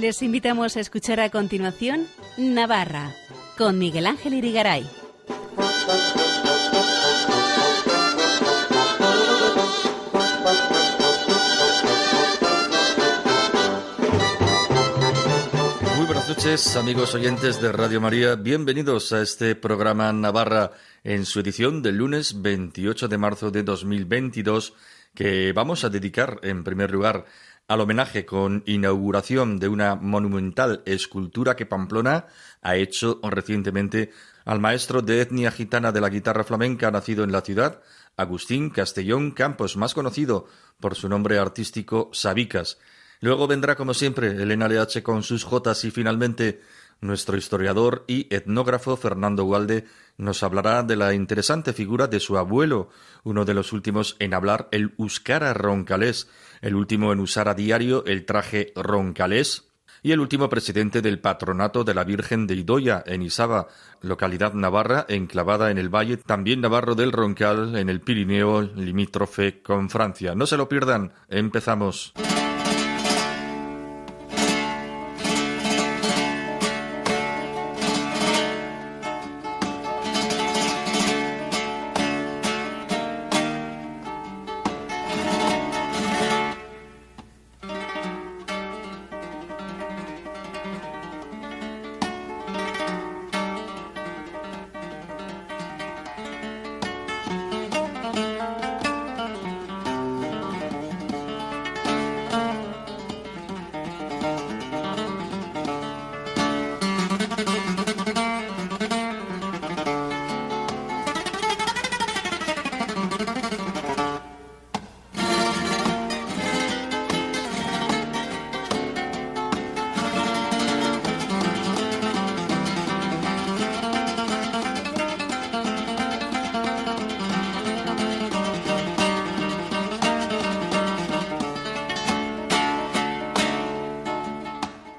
Les invitamos a escuchar a continuación Navarra con Miguel Ángel Irigaray. Muy buenas noches, amigos oyentes de Radio María. Bienvenidos a este programa Navarra en su edición del lunes 28 de marzo de 2022 que vamos a dedicar en primer lugar al homenaje con inauguración de una monumental escultura que Pamplona ha hecho recientemente al maestro de etnia gitana de la guitarra flamenca nacido en la ciudad, Agustín Castellón Campos, más conocido por su nombre artístico Sabicas. Luego vendrá, como siempre, el NLH con sus jotas y finalmente nuestro historiador y etnógrafo Fernando Gualde nos hablará de la interesante figura de su abuelo, uno de los últimos en hablar el Euskara roncalés, el último en usar a diario el traje roncalés y el último presidente del patronato de la Virgen de Idoya en Isaba, localidad navarra enclavada en el valle también navarro del Roncal en el Pirineo limítrofe con Francia. No se lo pierdan, empezamos.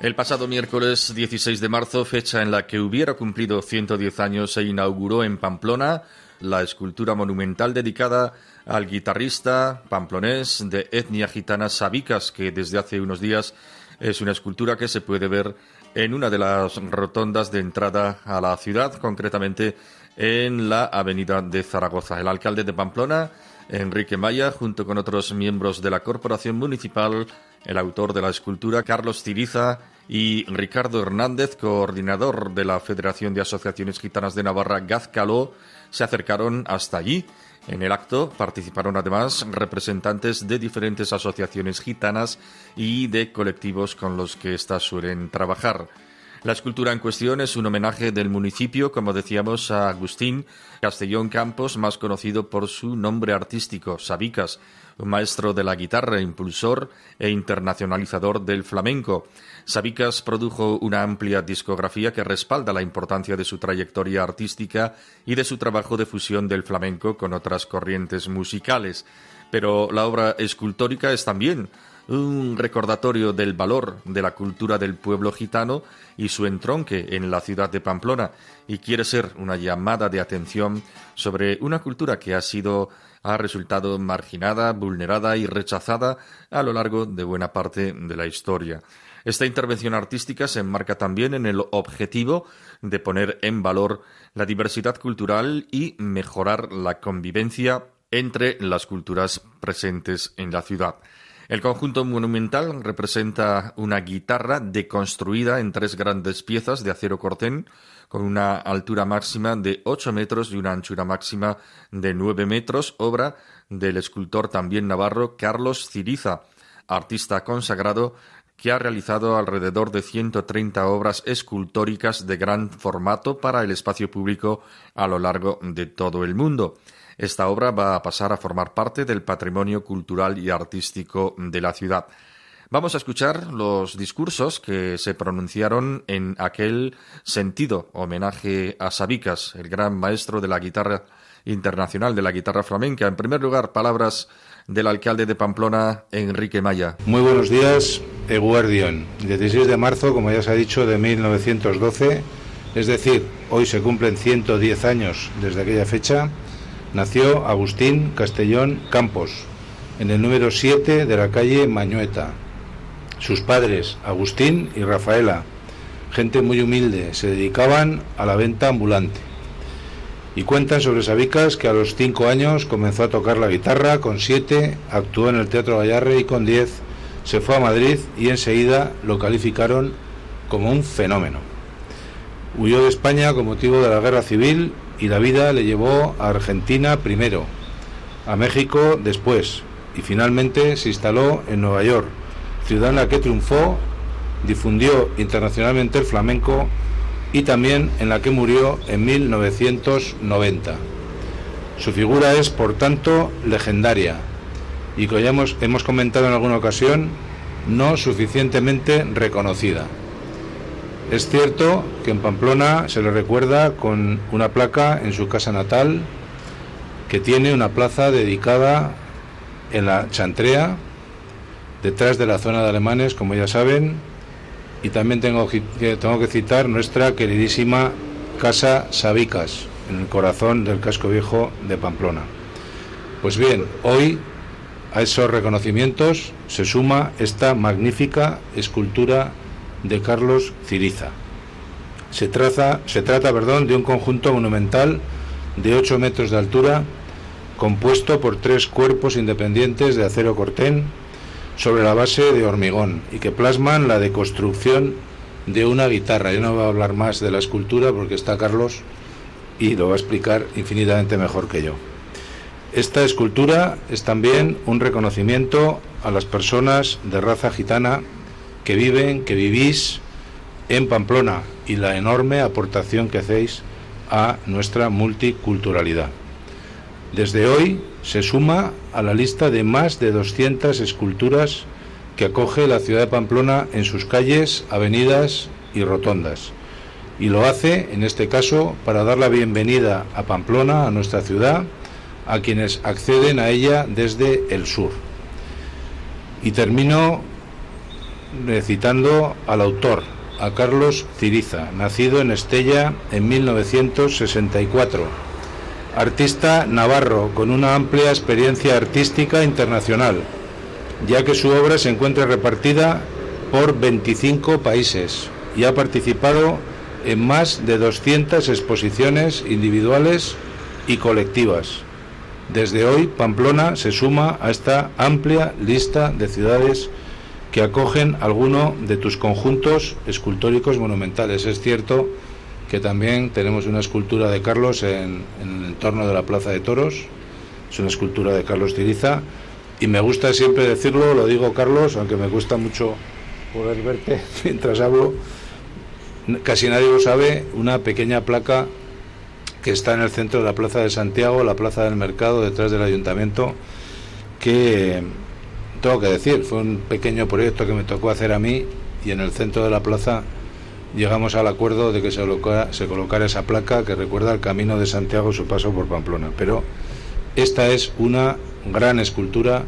El pasado miércoles 16 de marzo, fecha en la que hubiera cumplido 110 años, se inauguró en Pamplona la escultura monumental dedicada al guitarrista pamplonés de etnia gitana Sabicas, que desde hace unos días es una escultura que se puede ver en una de las rotondas de entrada a la ciudad, concretamente en la avenida de Zaragoza. El alcalde de Pamplona, Enrique Maya, junto con otros miembros de la corporación municipal, el autor de la escultura, Carlos Ciriza, y Ricardo Hernández, coordinador de la Federación de Asociaciones Gitanas de Navarra, Gazcaló, se acercaron hasta allí. En el acto participaron además representantes de diferentes asociaciones gitanas y de colectivos con los que éstas suelen trabajar. La escultura en cuestión es un homenaje del municipio, como decíamos, a Agustín Castellón Campos, más conocido por su nombre artístico, Sabicas, maestro de la guitarra, impulsor e internacionalizador del flamenco. Sabicas produjo una amplia discografía que respalda la importancia de su trayectoria artística y de su trabajo de fusión del flamenco con otras corrientes musicales. Pero la obra escultórica es también un recordatorio del valor de la cultura del pueblo gitano y su entronque en la ciudad de Pamplona, y quiere ser una llamada de atención sobre una cultura que ha sido ha resultado marginada, vulnerada y rechazada a lo largo de buena parte de la historia. Esta intervención artística se enmarca también en el objetivo de poner en valor la diversidad cultural y mejorar la convivencia entre las culturas presentes en la ciudad. El conjunto monumental representa una guitarra deconstruida en tres grandes piezas de acero cortén, con una altura máxima de 8 metros y una anchura máxima de 9 metros, obra del escultor también navarro Carlos Ciriza, artista consagrado que ha realizado alrededor de 130 obras escultóricas de gran formato para el espacio público a lo largo de todo el mundo. Esta obra va a pasar a formar parte del patrimonio cultural y artístico de la ciudad. Vamos a escuchar los discursos que se pronunciaron en aquel sentido homenaje a Sabicas, el gran maestro de la guitarra internacional de la guitarra flamenca. En primer lugar, palabras del alcalde de Pamplona, Enrique Maya. Muy buenos días, Eguardión. 16 de marzo, como ya se ha dicho, de 1912, es decir, hoy se cumplen 110 años desde aquella fecha, nació Agustín Castellón Campos, en el número 7 de la calle Mañueta. Sus padres, Agustín y Rafaela, gente muy humilde, se dedicaban a la venta ambulante. Y cuentan sobre Sabicas que a los cinco años comenzó a tocar la guitarra, con siete actuó en el Teatro Gallarre y con diez se fue a Madrid y enseguida lo calificaron como un fenómeno. Huyó de España con motivo de la guerra civil y la vida le llevó a Argentina primero, a México después y finalmente se instaló en Nueva York, ciudad en la que triunfó, difundió internacionalmente el flamenco y también en la que murió en 1990. Su figura es, por tanto, legendaria y que hemos comentado en alguna ocasión, no suficientemente reconocida. Es cierto que en Pamplona se le recuerda con una placa en su casa natal que tiene una plaza dedicada en la Chantrea, detrás de la zona de alemanes, como ya saben, y también tengo que, citar nuestra queridísima Casa Sabicas, en el corazón del casco viejo de Pamplona. Pues bien, hoy a esos reconocimientos se suma esta magnífica escultura de Carlos Ciriza. Se, trata de un conjunto monumental de 8 metros de altura, compuesto por tres cuerpos independientes de acero cortén sobre la base de hormigón y que plasman la deconstrucción de una guitarra. Yo no voy a hablar más de la escultura porque está Carlos y lo va a explicar infinitamente mejor que yo. Esta escultura es también un reconocimiento a las personas de raza gitana que viven, que vivís en Pamplona y la enorme aportación que hacéis a nuestra multiculturalidad. Desde hoy se suma a la lista de más de 200 esculturas que acoge la ciudad de Pamplona en sus calles, avenidas y rotondas. Y lo hace, en este caso, para dar la bienvenida a Pamplona, a nuestra ciudad, a quienes acceden a ella desde el sur. Y termino citando al autor, a Carlos Ciriza, nacido en Estella en 1964, artista navarro con una amplia experiencia artística internacional, ya que su obra se encuentra repartida por 25 países y ha participado en más de 200 exposiciones individuales y colectivas. Desde hoy, Pamplona se suma a esta amplia lista de ciudades que acogen alguno de tus conjuntos escultóricos monumentales. Es cierto que también tenemos una escultura de Carlos en, el entorno de la Plaza de Toros, es una escultura de Carlos Tiriza, y me gusta siempre decirlo, lo digo Carlos, aunque me cuesta mucho poder verte mientras hablo, casi nadie lo sabe, una pequeña placa que está en el centro de la Plaza de Santiago, la Plaza del Mercado, detrás del Ayuntamiento, que, tengo que decir, fue un pequeño proyecto que me tocó hacer a mí y en el centro de la plaza llegamos al acuerdo de que se colocara, se esa placa que recuerda el camino de Santiago, su paso por Pamplona. Pero esta es una gran escultura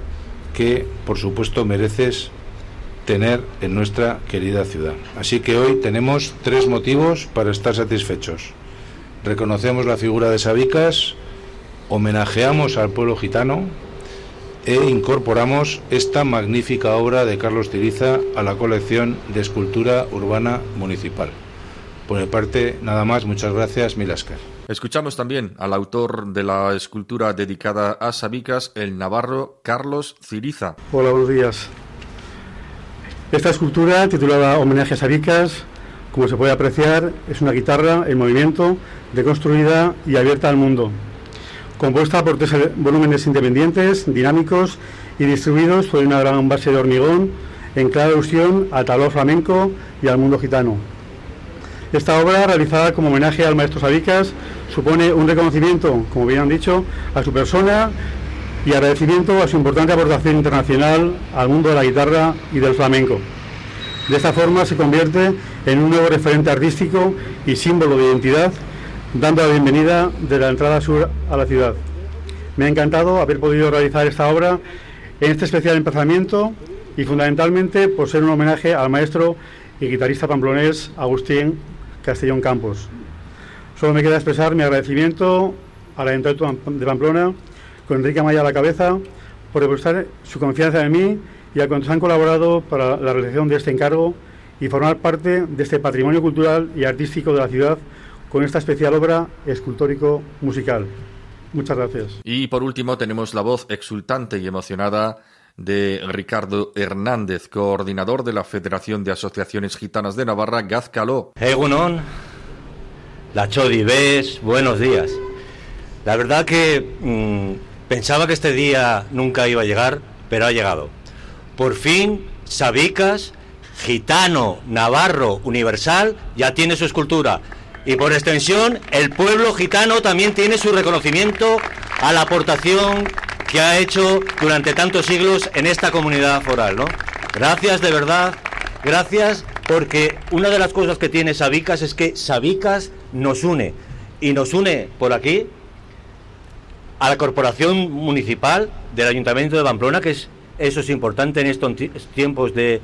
que, por supuesto, mereces tener en nuestra querida ciudad. Así que hoy tenemos tres motivos para estar satisfechos reconocemos la figura de Sabicas, homenajeamos al pueblo gitano e incorporamos esta magnífica obra de Carlos Tiriza a la colección de escultura urbana municipal. Por mi parte, nada más, muchas gracias, Milascar. Escuchamos también al autor de la escultura dedicada a Sabicas, el navarro Carlos Ciriza. Hola, buenos días. Esta escultura, titulada Homenaje a Sabicas, como se puede apreciar, es una guitarra en movimiento, deconstruida y abierta al mundo. Compuesta por tres volúmenes independientes, dinámicos y distribuidos por una gran base de hormigón en clara alusión al talón flamenco y al mundo gitano. Esta obra, realizada como homenaje al maestro Sabicas, supone un reconocimiento, como bien han dicho, a su persona y agradecimiento a su importante aportación internacional al mundo de la guitarra y del flamenco. De esta forma se convierte en un nuevo referente artístico y símbolo de identidad, dando la bienvenida de la entrada sur a la ciudad. Me ha encantado haber podido realizar esta obra en este especial emplazamiento y fundamentalmente por ser un homenaje al maestro y guitarrista pamplonés Agustín Castellón Campos. Solo me queda expresar mi agradecimiento a la entrada de Pamplona, con Enrique Amaya a la cabeza, por depositar su confianza en mí y a quienes han colaborado para la realización de este encargo y formar parte de este patrimonio cultural y artístico de la ciudad con esta especial obra escultórico-musical. Muchas gracias. Y por último tenemos la voz exultante y emocionada de Ricardo Hernández, coordinador de la Federación de Asociaciones Gitanas de Navarra, Gazcaló. Egunon, la Chodi Bes, buenos días. La verdad que mm, pensaba que este día nunca iba a llegar, pero ha llegado. Por fin, Sabicas, gitano, navarro, universal, ya tiene su escultura. Y por extensión, el pueblo gitano también tiene su reconocimiento a la aportación que ha hecho durante tantos siglos en esta comunidad foral, ¿no? Gracias de verdad, gracias porque una de las cosas que tiene Sabicas es que Sabicas nos une y nos une por aquí a la corporación municipal del Ayuntamiento de Pamplona, que es eso es importante en estos tiempos de,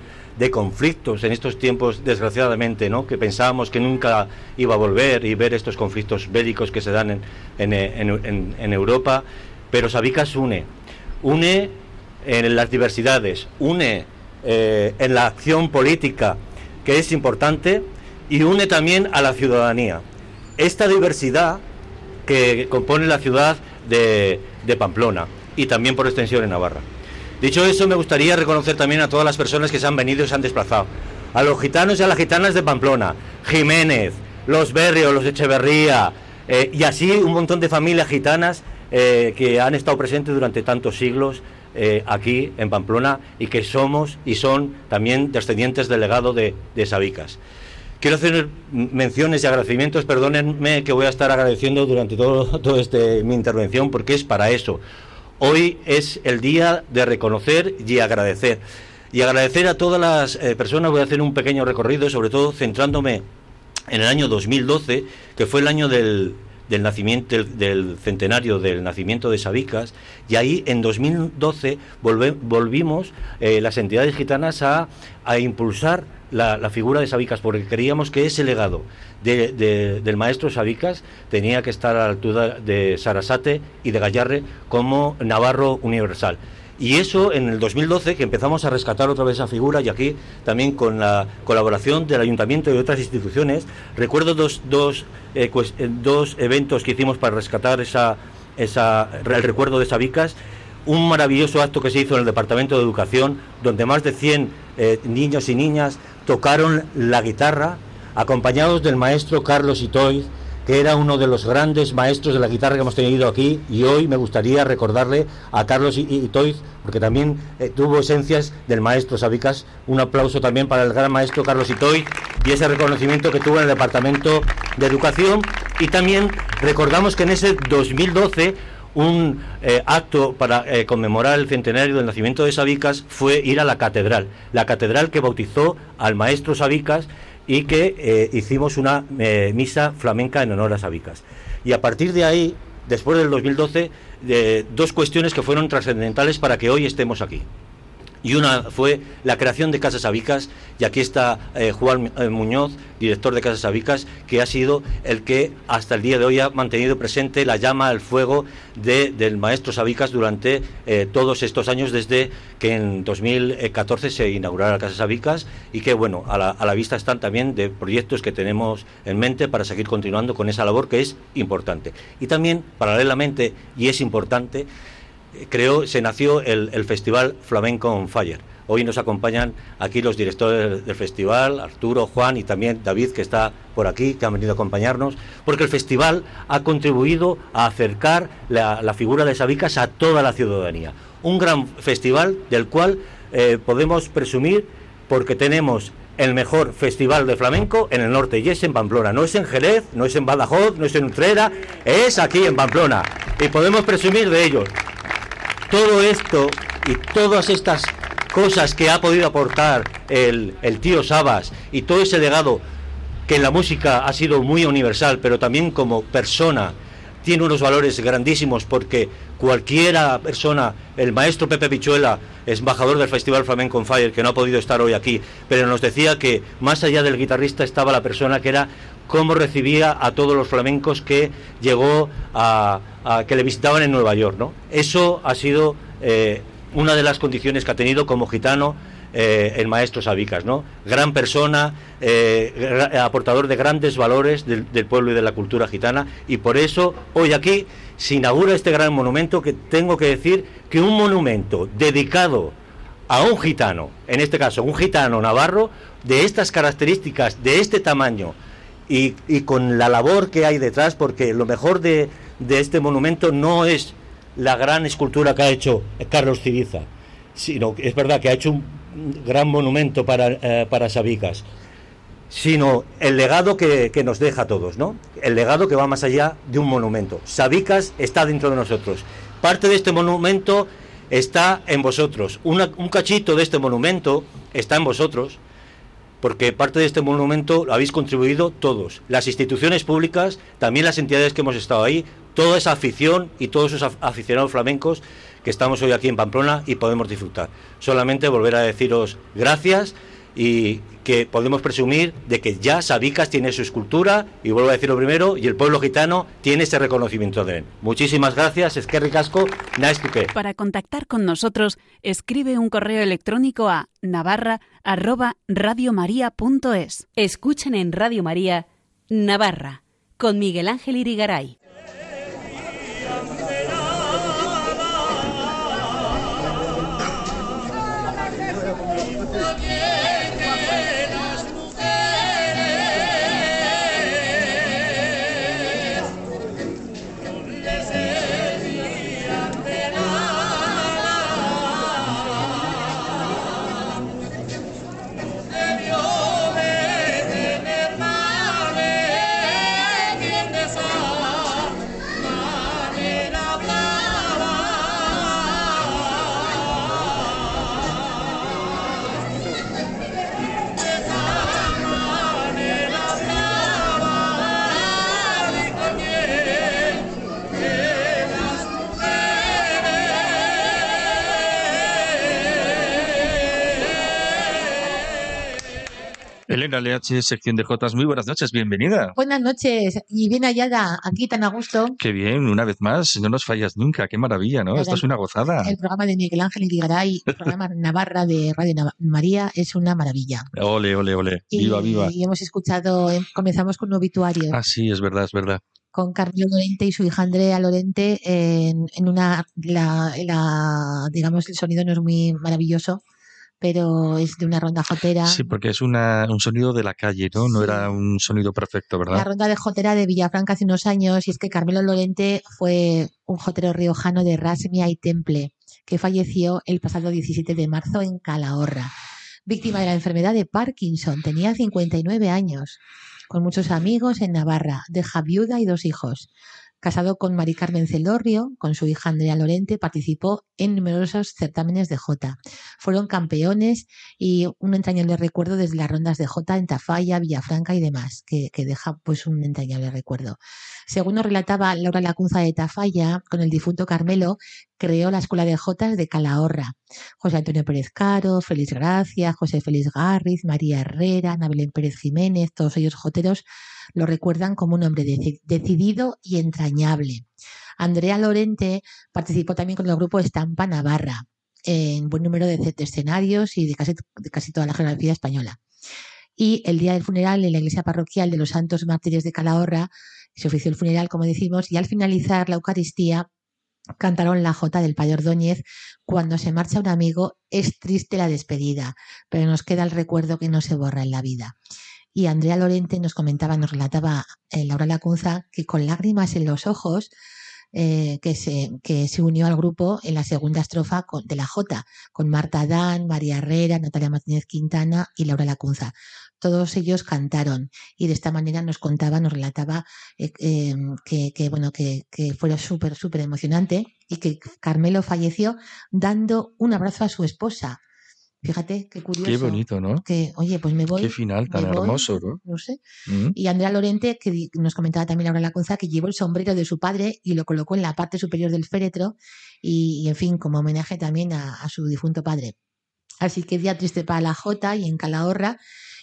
conflictos, en estos tiempos, desgraciadamente, ¿no? que pensábamos que nunca iba a volver y ver estos conflictos bélicos que se dan en, en Europa pero Sabicas une, une en las diversidades, une eh, en la acción política, que es importante, y une también a la ciudadanía. Esta diversidad que compone la ciudad de, de Pamplona y también por extensión en Navarra. Dicho eso, me gustaría reconocer también a todas las personas que se han venido y se han desplazado. A los gitanos y a las gitanas de Pamplona, Jiménez, los Berrios, los Echeverría, eh, y así un montón de familias gitanas eh, que han estado presentes durante tantos siglos eh, aquí en Pamplona y que somos y son también descendientes del legado de, de Sabicas. Quiero hacer menciones y agradecimientos, perdónenme que voy a estar agradeciendo durante todo, todo este, mi intervención porque es para eso. Hoy es el día de reconocer y agradecer. Y agradecer a todas las eh, personas, voy a hacer un pequeño recorrido, sobre todo centrándome en el año 2012, que fue el año del, del nacimiento del centenario del nacimiento de Sabicas y ahí en 2012 volvimos eh, las entidades gitanas a, impulsar la, figura de Sabicas porque creíamos que ese legado del maestro Sabicas tenía que estar a la altura de Sarasate y de Gallarre como Navarro universal. Y eso en el 2012, que empezamos a rescatar otra vez esa figura, y aquí también con la colaboración del ayuntamiento y otras instituciones, recuerdo dos, dos, eh, eh, dos eventos que hicimos para rescatar esa, esa, el recuerdo de Sabicas. Un maravilloso acto que se hizo en el Departamento de Educación, donde más de 100 eh, niños y niñas tocaron la guitarra, acompañados del maestro Carlos Itoy, que era uno de los grandes maestros de la guitarra que hemos tenido aquí y hoy me gustaría recordarle a Carlos Itoiz porque también eh, tuvo esencias del maestro Sabicas. Un aplauso también para el gran maestro Carlos Itoiz y ese reconocimiento que tuvo en el Departamento de Educación y también recordamos que en ese 2012 un eh, acto para eh, conmemorar el centenario del nacimiento de Sabicas fue ir a la catedral, la catedral que bautizó al maestro Sabicas y que eh, hicimos una misa flamenca en honor a Sabicas. Y a partir de ahí, después del 2012, dos cuestiones que fueron trascendentales para que hoy estemos aquí y una fue la creación de Casas Abicas, y aquí está eh, Juan eh, Muñoz, director de Casas Abicas, que ha sido el que hasta el día de hoy ha mantenido presente la llama, el fuego del maestro Sabicas durante eh, todos estos años, desde que en 2014 se inaugurara Casas Abicas, y que, bueno, a la, a la vista están también de proyectos que tenemos en mente para seguir continuando con esa labor que es importante. Y también, paralelamente, y es importante, creó, se nació el, Festival Flamenco on Fire. Hoy nos acompañan aquí los directores del festival, Arturo, Juan y también David, que está por aquí, que han venido a acompañarnos, porque el festival ha contribuido a acercar la, figura de Sabicas a toda la ciudadanía. Un gran festival del cual eh, podemos presumir porque tenemos el mejor festival de flamenco en el norte y es en Pamplona. No es en Jerez, no es en Badajoz, no es en Utrera, es aquí en Pamplona. Y podemos presumir de ello todo esto y todas estas cosas que ha podido aportar el, tío Sabas y todo ese legado que en la música ha sido muy universal, pero también como persona tiene unos valores grandísimos porque cualquiera persona, el maestro Pepe Pichuela, embajador del Festival Flamenco Fire, que no ha podido estar hoy aquí, pero nos decía que más allá del guitarrista estaba la persona que era cómo recibía a todos los flamencos que llegó a, que le visitaban en Nueva York, ¿no? Eso ha sido eh, una de las condiciones que ha tenido como gitano eh, el maestro Sabicas, ¿no? Gran persona, eh, aportador de grandes valores del, pueblo y de la cultura gitana, y por eso hoy aquí se inaugura este gran monumento que tengo que decir que un monumento dedicado a un gitano, en este caso un gitano navarro, de estas características, de este tamaño, y, con la labor que hay detrás, porque lo mejor de, este monumento no es la gran escultura que ha hecho Carlos Ciriza, sino que es verdad que ha hecho un gran monumento para, eh, para Sabicas, sino el legado que, nos deja a todos, ¿no? El legado que va más allá de un monumento. Sabicas está dentro de nosotros. Parte de este monumento está en vosotros. un cachito de este monumento está en vosotros, porque parte de este monumento lo habéis contribuido todos. Las instituciones públicas, también las entidades que hemos estado ahí, toda esa afición y todos esos aficionados flamencos que estamos hoy aquí en Pamplona y podemos disfrutar. Solamente volver a deciros gracias y que podemos presumir de que ya Sabicas tiene su escultura y vuelvo a decirlo primero y el pueblo gitano tiene ese reconocimiento de él. Muchísimas gracias, es que ricasco, Para contactar con nosotros, escribe un correo electrónico a navarra@radiomaria.es. Escuchen en Radio María Navarra con Miguel Ángel Irigaray. Elena LH, sección de Jotas. Muy buenas noches, bienvenida. Buenas noches y bien hallada, aquí tan a gusto. Qué bien, una vez más, no nos fallas nunca, qué maravilla, ¿no? Esto es una gozada. El programa de Miguel Ángel Irigaray, el programa Navarra de Radio María, es una maravilla. Ole, ole, ole, viva, viva. Y hemos escuchado, em, comenzamos con un obituario. Ah, sí, es verdad, es verdad con Carmelo Lorente y su hija Andrea Lorente en, en una, la, digamos, el sonido no es muy maravilloso, pero es de una ronda jotera. Sí, porque es una, un sonido de la calle, ¿no? No era un sonido perfecto, ¿verdad? La ronda de jotera de Villafranca hace unos años, y es que Carmelo Lorente fue un jotero riojano de Rasmia y Temple, que falleció el pasado 17 de marzo en Calahorra, víctima de la enfermedad de Parkinson. Tenía 59 años, con muchos amigos en Navarra, deja viuda y dos hijos. Casado con Mari Carmen Celorrio, con su hija Andrea Lorente, participó en numerosos certámenes de Jota. Fueron campeones y un entrañable recuerdo desde las rondas de Jota en Tafalla, Villafranca y demás, que, deja pues un entrañable recuerdo. Según nos relataba Laura Lacunza de Tafalla, con el difunto Carmelo, creó la Escuela de Jotas de Calahorra. José Antonio Pérez Caro, Félix Gracia, José Félix Garriz, María Herrera, Nabelén Pérez Jiménez, todos ellos joteros lo recuerdan como un hombre decidido y entrañable. Andrea Lorente participó también con el grupo Estampa Navarra en buen número de escenarios y de casi, de casi toda la geografía española. Y el día del funeral en la iglesia parroquial de los Santos Mártires de Calahorra se ofició el funeral, como decimos, y al finalizar la Eucaristía cantaron la jota del Payo Ordóñez cuando se marcha un amigo es triste la despedida, pero nos queda el recuerdo que no se borra en la vida. Y Andrea Lorente nos comentaba, nos relataba eh, Laura Lacunza, que con lágrimas en los ojos, eh, que, se, que se unió al grupo en la segunda estrofa de la Jota, con Marta Dan, María Herrera, Natalia Martínez Quintana y Laura Lacunza. Todos ellos cantaron y de esta manera nos contaba, nos relataba eh, que, que, bueno, que, que fue súper, súper emocionante y que Carmelo falleció dando un abrazo a su esposa, Fíjate, qué curioso. Qué bonito, ¿no? Que, oye, pues me voy. Qué final tan hermoso, ¿no? No sé. Mm. Y Andrea Lorente, que nos comentaba también Laura Lacunza, que llevó el sombrero de su padre y lo colocó en la parte superior del féretro y, en fin, como homenaje también a, su difunto padre. Así que día triste para la Jota y en Calahorra.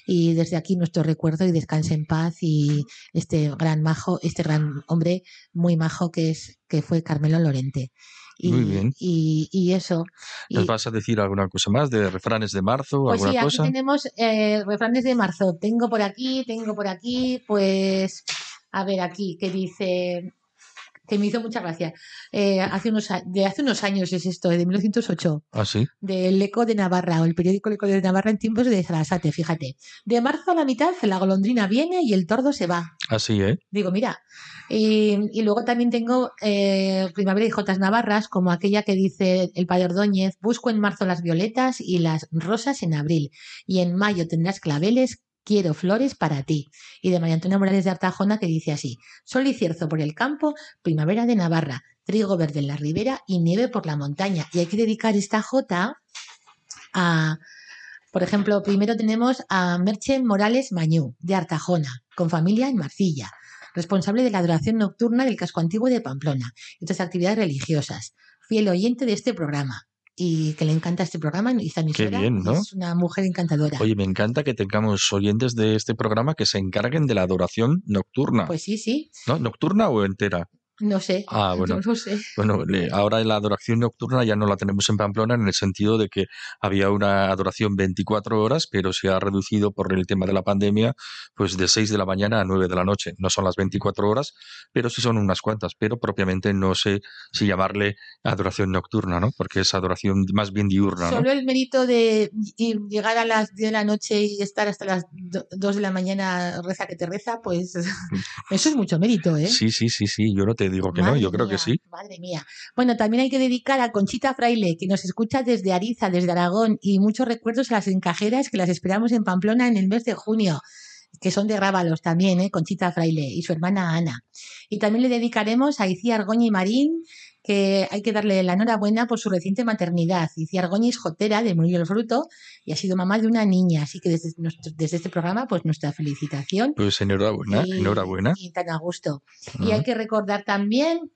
Y desde aquí nuestro recuerdo y descanse en paz y este gran majo, este gran hombre muy majo que es que fue Carmelo Lorente. Y, Muy bien. Y, y eso. ¿Nos Y- vas a decir alguna cosa más de refranes de marzo pues alguna sí, aquí cosa? tenemos eh, refranes de marzo. Tengo por aquí, tengo por aquí, pues, a ver aquí, que dice, que me hizo mucha gracia. Eh, hace unos, de hace unos años es esto, de 1908, Ah, sí. del Eco de Navarra, o el periódico Eco de Navarra en tiempos de Sarasate, fíjate. De marzo a la mitad, la golondrina viene y el tordo se va. Así, ¿eh? Digo, mira. Y, y luego también tengo eh, Primavera y Jotas Navarras, como aquella que dice el padre Ordóñez, busco en marzo las violetas y las rosas en abril, y en mayo tendrás claveles, quiero flores para ti. Y de María Antonia Morales de Artajona que dice así, sol y cierzo por el campo, primavera de Navarra, trigo verde en la ribera y nieve por la montaña. Y hay que dedicar esta jota a... Por ejemplo, primero tenemos a Merche Morales Mañú, de Artajona, con familia en Marcilla responsable de la adoración nocturna del casco antiguo de Pamplona y otras actividades religiosas, fiel oyente de este programa y que le encanta este programa emisora. bien, ¿no? Es una mujer encantadora. Oye, me encanta que tengamos oyentes de este programa que se encarguen de la adoración nocturna. Pues sí, sí, ¿No? ¿Nocturna o entera? No sé. Ah, bueno. No lo sé. Bueno, ahora la adoración nocturna ya no la tenemos en Pamplona en el sentido de que había una adoración 24 horas, pero se ha reducido por el tema de la pandemia, pues de 6 de la mañana a 9 de la noche. No son las 24 horas, pero sí son unas cuantas, pero propiamente no sé si llamarle adoración nocturna, ¿no? Porque es adoración más bien diurna, ¿no? Solo el mérito de llegar a las 10 de la noche y estar hasta las 2 de la mañana reza que te reza, pues eso es mucho mérito, ¿eh? Sí, sí, sí, sí, yo no te digo que no, yo creo que sí. Madre mía. Bueno, también hay que dedicar a Conchita Fraile, que nos escucha desde Ariza, desde Aragón, y muchos recuerdos a las encajeras que las esperamos en Pamplona en el mes de junio, que son de Grábalos también, ¿eh? Conchita Fraile y su hermana Ana. Y también le dedicaremos a Icía Argoña y Marín, que hay que darle la enhorabuena por su reciente maternidad. Icía Argoña es jotera de Murillo el Fruto y ha sido mamá de una niña, así que desde, nuestro- desde este programa, pues nuestra felicitación. Pues enhorabuena, Y- enhorabuena. Y tan a gusto. Y hay que recordar también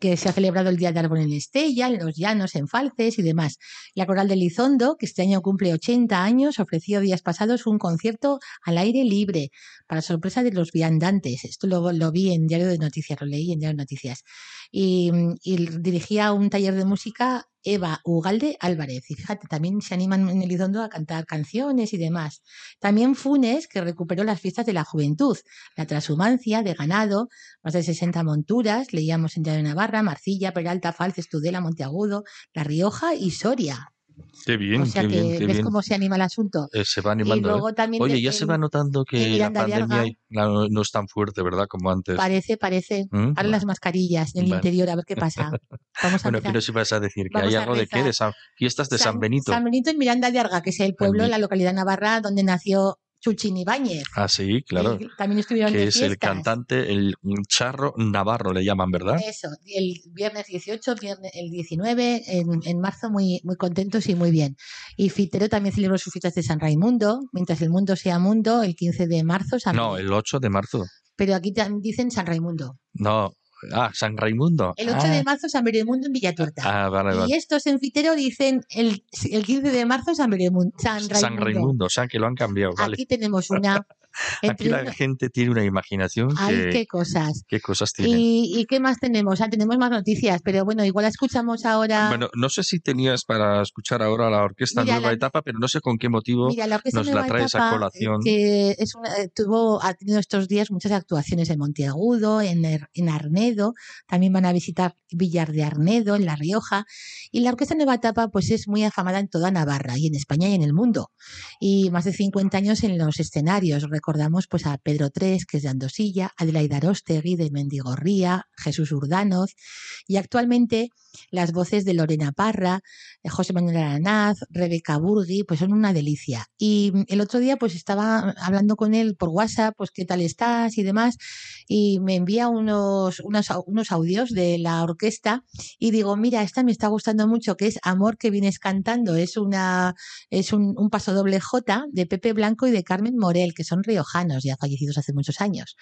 que se ha celebrado el Día de Árbol en Estella, en los Llanos, en Falces y demás. La Coral de Lizondo, que este año cumple 80 años, ofreció días pasados un concierto al aire libre, para sorpresa de los viandantes. Esto lo, lo vi en Diario de Noticias, lo leí en Diario de Noticias. Y, y dirigía un taller de música Eva Ugalde Álvarez. Y fíjate, también se animan en Elizondo a cantar canciones y demás. También Funes, que recuperó las fiestas de la juventud, la transhumancia de ganado, más de 60 monturas, leíamos en Diario Navarra, Marcilla, Peralta, Falces, Tudela, Monteagudo, La Rioja y Soria. Qué bien, o sea qué que bien, qué ves bien. cómo se anima el asunto. Eh, se va Y animando. ¿eh? luego también Oye, ya se en- va notando que la pandemia no, no es tan fuerte, ¿verdad? Como antes. Parece, parece. ¿Mm? Ahora las mascarillas en el Vale. interior, a ver qué pasa. Vamos a Bueno, pero si vas a decir que Vamos hay algo de qué, de San- fiestas de San, Benito. San Benito en Miranda de Arga, que es el pueblo, la localidad navarra donde nació Chuchín Ibáñez. Ah, sí, claro. También estuvieron Que de es el cantante, el charro navarro, le llaman, ¿verdad? Eso, el viernes 18, viernes, el 19, en, en marzo muy, muy contentos y muy bien. Y Fitero también celebró sus fiestas de San Raimundo, mientras el mundo sea mundo, el 15 de marzo. San No, el 8 de marzo. Pero aquí dicen San Raimundo. No, ah, San Raimundo. El 8 ah, de marzo San Raimundo en Villatuerta. Ah, vale, y vale. estos en Fitero dicen el, el 15 de marzo San Raimundo. San Raimundo. San Raimundo, o sea que lo han cambiado, vale. Aquí tenemos una. Aquí la una- gente tiene una imaginación Ay, que... qué cosas. qué cosas tiene. ¿Y, ¿Y qué más tenemos? Ah, tenemos más noticias, pero bueno, igual la escuchamos ahora. Bueno, no sé si tenías para escuchar ahora la orquesta Mira, Nueva la- Etapa, pero no sé con qué motivo Mira, la nos la traes a colación. que es una- eh, tuvo, ha tenido estos días muchas actuaciones en Monteagudo, en, en Arnedo, también van a visitar Villar de Arnedo, en La Rioja, y la Orquesta Nueva Etapa pues es muy afamada en toda Navarra, y en España y en el mundo, y más de 50 años en los escenarios, recordamos pues a Pedro Tres, que es de Andosilla, Adelaida Arostegui de Mendigorría, Jesús Urdanoz, y actualmente las voces de Lorena Parra, José Manuel Aranaz, Rebeca Burgui, pues son una delicia. Y el otro día pues estaba hablando con él por WhatsApp, pues qué tal estás y demás, y me envía unos, unos, unos audios de la orquesta y digo, mira, esta me está gustando mucho, que es Amor que vienes cantando, es una es un, un paso doble J de Pepe Blanco y de Carmen Morel, que son riojanos, ya fallecidos hace muchos años.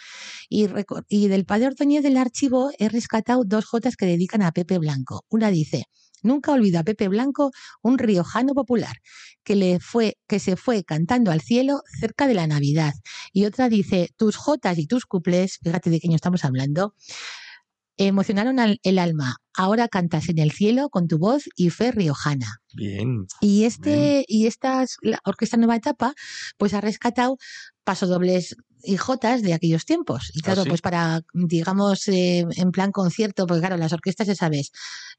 Y, y del padre Ordóñez del archivo he rescatado dos Jotas que dedican a Pepe Blanco. Una dice, nunca olvido a Pepe Blanco, un riojano popular, que, le fue, que se fue cantando al cielo cerca de la Navidad. Y otra dice, tus Jotas y tus cuplés, fíjate de qué año estamos hablando, Emocionaron al- el alma. Ahora cantas en el cielo con tu voz y fe riojana. Bien. Y este y esta es la orquesta nueva etapa, pues ha rescatado pasodobles y jotas de aquellos tiempos. Y claro, sí? pues para, digamos, eh, en plan concierto, porque claro, las orquestas ya sabes,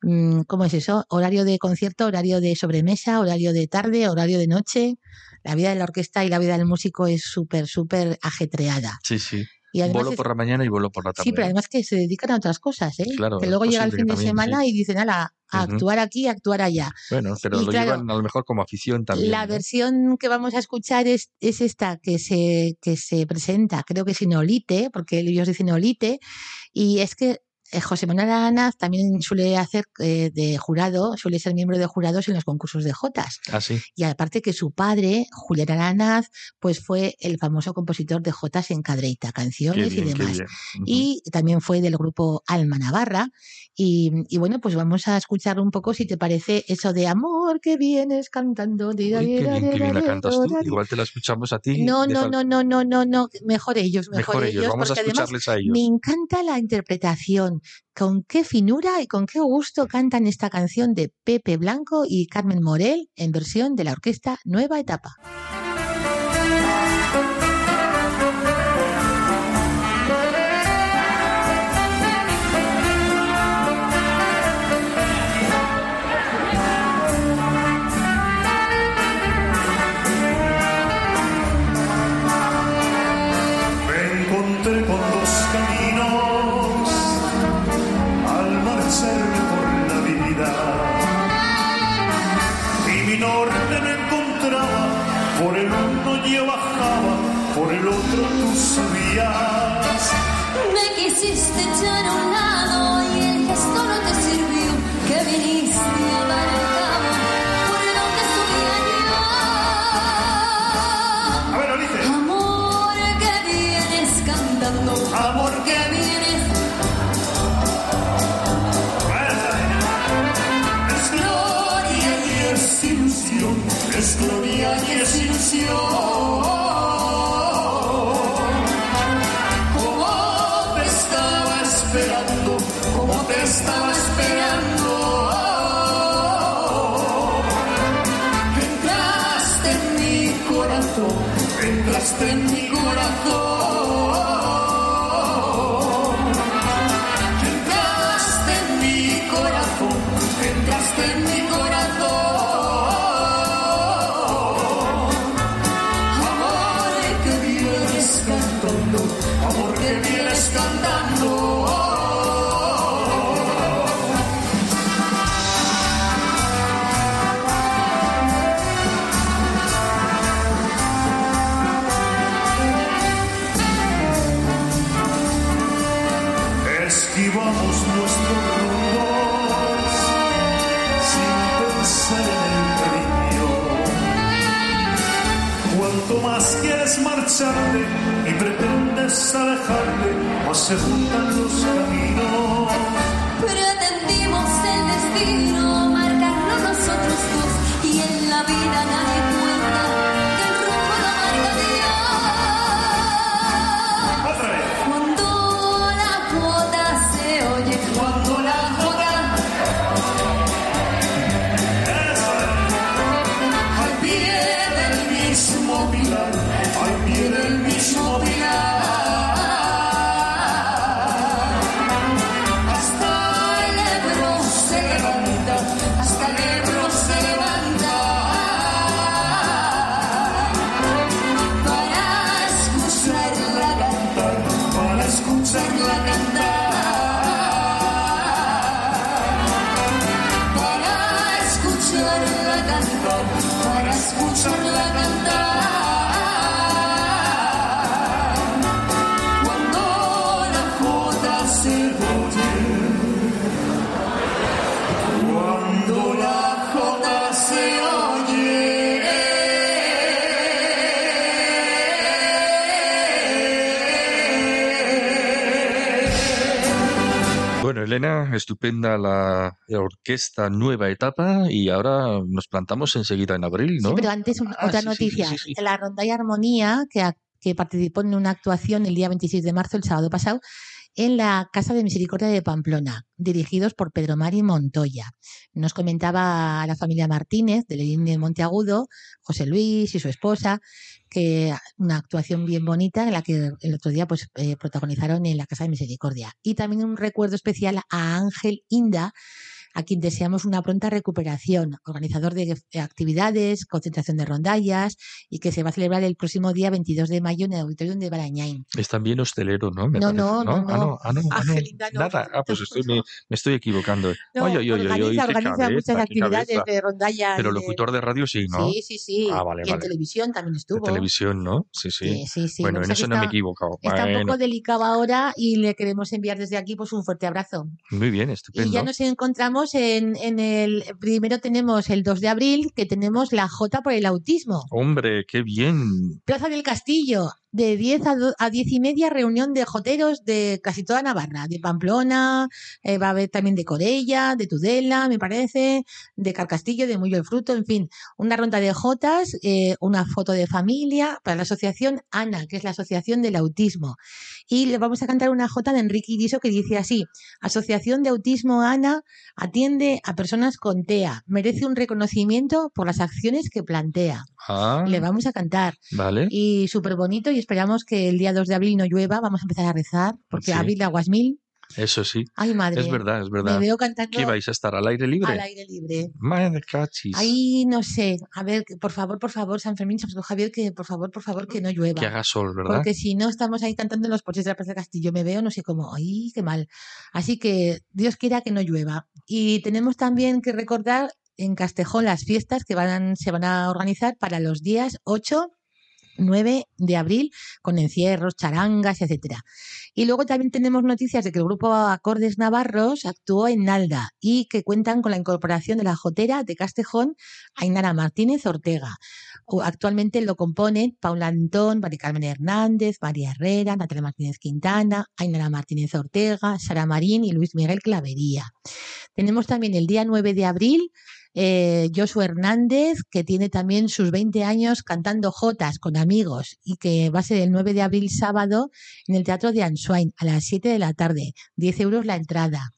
mm, ¿cómo es eso? Horario de concierto, horario de sobremesa, horario de tarde, horario de noche. La vida de la orquesta y la vida del músico es súper, súper ajetreada. Sí, sí. Y es- por la mañana y bolo por la tarde. Sí, pero además que se dedican a otras cosas, ¿eh? Claro, que es luego llega el fin de también, semana sí. y dicen, ala, a actuar aquí, a actuar allá. Bueno, pero Y lo claro, llevan a lo mejor como afición también. La ¿no? versión que vamos a escuchar es, es esta que se, que se presenta, creo que sin Olite, porque ellos dicen Olite, y es que José Manuel Aranaz también suele hacer eh, de jurado, suele ser miembro de jurados en los concursos de Jotas. Ah, sí. Y aparte que su padre, Julián Aranaz, pues fue el famoso compositor de Jotas en Cadreita, canciones bien, y demás. Y también fue del grupo Alma Navarra. Y, y bueno, pues vamos a escuchar un poco, si te parece, eso de amor que vienes cantando. Uy, qué bien, qué bien la cantas tú. Igual te la escuchamos a ti. No, no, no, no, no, no, no, mejor ellos, mejor, Mejor ellos. Vamos a además escucharles a ellos. me encanta la interpretación, con qué finura y con qué gusto cantan esta canción de Pepe Blanco y Carmen Morel en versión de la orquesta Nueva Etapa. En mi corazón. Para escucharla cantar. Elena, estupenda la orquesta Nueva Etapa y ahora nos plantamos enseguida en abril, ¿no? Sí, pero antes una- Ah, otra sí, noticia. sí, sí, sí. La Ronda y Armonía, que participó en una actuación el día 26 de marzo, el sábado pasado, en la Casa de Misericordia de Pamplona, dirigidos por Pedro Mari Montoya. Nos comentaba la familia Martínez de Lerín de Monteagudo, José Luis y su esposa, que una actuación bien bonita en la que el otro día pues eh, protagonizaron en la Casa de Misericordia. Y también un recuerdo especial a Ángel Inda, a quien deseamos una pronta recuperación, organizador de actividades, concentración de rondallas y que se va a celebrar el próximo día 22 de mayo en el auditorio de Barañain. Es también hostelero, ¿no? Me No, no, no, Ah, no. no, ah, no, ah. Angelina, no. Nada. Ah, pues estoy, me, me estoy equivocando. Ay, organiza, qué organiza cabeza, muchas actividades cabeza. de rondallas. Pero locutor de radio sí, ¿no? Sí, sí, sí. Ah, vale, y en vale. televisión también estuvo. televisión, ¿no? Sí, sí. Sí. Bueno, en eso es no me he equivocado. Está un Bueno, poco delicado ahora y le queremos enviar desde aquí pues un fuerte abrazo. muy bien, Y estupendo. ya nos encontramos en, en el... Primero tenemos el 2 de abril, que tenemos la J por el autismo. Hombre, qué bien. Plaza del Castillo, de 10 a, do- a 10 y media, reunión de joteros de casi toda Navarra, de Pamplona, eh, va a haber también de Corella, de Tudela, me parece, de Carcastillo, de Mullo el Fruto, en fin, una ronda de jotas, eh, una foto de familia para la asociación ANA, que es la Asociación del Autismo. Y le vamos a cantar una jota de Enrique Iriso que dice así, Asociación de Autismo ANA atiende a personas con TEA, merece un reconocimiento por las acciones que plantea. Ah, Le vamos a cantar vale. y súper bonito y esperamos que el día 2 de abril no llueva, vamos a empezar a rezar, porque Sí. abril aguas mil. Eso sí. Ay, madre. Es verdad, es Me verdad. veo cantando ¿Qué vais a estar al aire libre? al aire libre. Madre cachis. Ahí no sé, a ver, por favor, por favor, San Fermín, San Javier, que por favor, por favor, que no llueva. Que haga sol, ¿verdad? Porque si no estamos ahí cantando en los porches de la Plaza del Castillo, me veo no sé cómo, ay, qué mal. Así que Dios quiera que no llueva. Y tenemos también que recordar en Castejón las fiestas que van, se van a organizar para los días 8, 9 de abril, con encierros, charangas, etcétera. Y luego también tenemos noticias de que el grupo Acordes Navarros actuó en Nalda y que cuentan con la incorporación de la jotera de Castejón, Ainara Martínez Ortega. Actualmente lo componen Paula Antón, María Carmen Hernández, María Herrera, Natalia Martínez Quintana, Ainara Martínez Ortega, Sara Marín y Luis Miguel Clavería. Tenemos también el día 9 de abril eh, Josué Hernández, que tiene también sus 20 años cantando jotas con amigos y que va a ser el 9 de abril sábado en el Teatro de Answain a las 7 de la tarde. 10 euros la entrada.